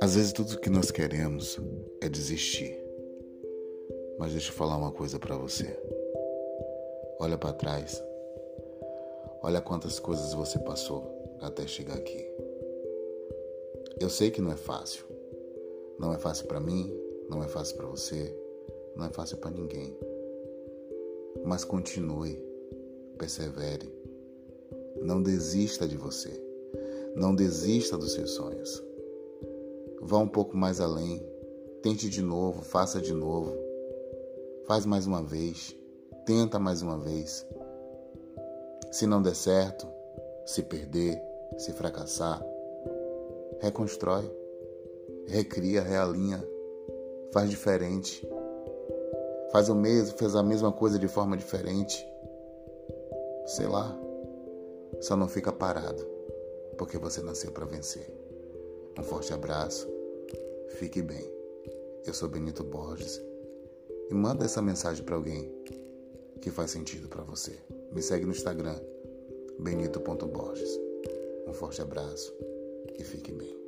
Às vezes tudo que nós queremos é desistir. Mas deixa eu falar uma coisa para você. Olha para trás. Olha quantas coisas você passou até chegar aqui. Eu sei que não é fácil. Não é fácil para mim, não é fácil para você, não é fácil para ninguém. Mas continue, persevere. Não desista de você. Não desista dos seus sonhos. Vá um pouco mais além. Tente de novo, faça de novo. Faz mais uma vez. Tenta mais uma vez. Se não der certo, se perder, se fracassar, reconstrói, recria, realinha, faz diferente. Faz o mesmo, fez a mesma coisa de forma diferente. Sei lá. Só não fica parado, porque você nasceu para vencer. Um forte abraço. Fique bem. Eu sou Benito Borges e manda essa mensagem para alguém que faz sentido para você. Me segue no Instagram benito.borges. Um forte abraço e fique bem.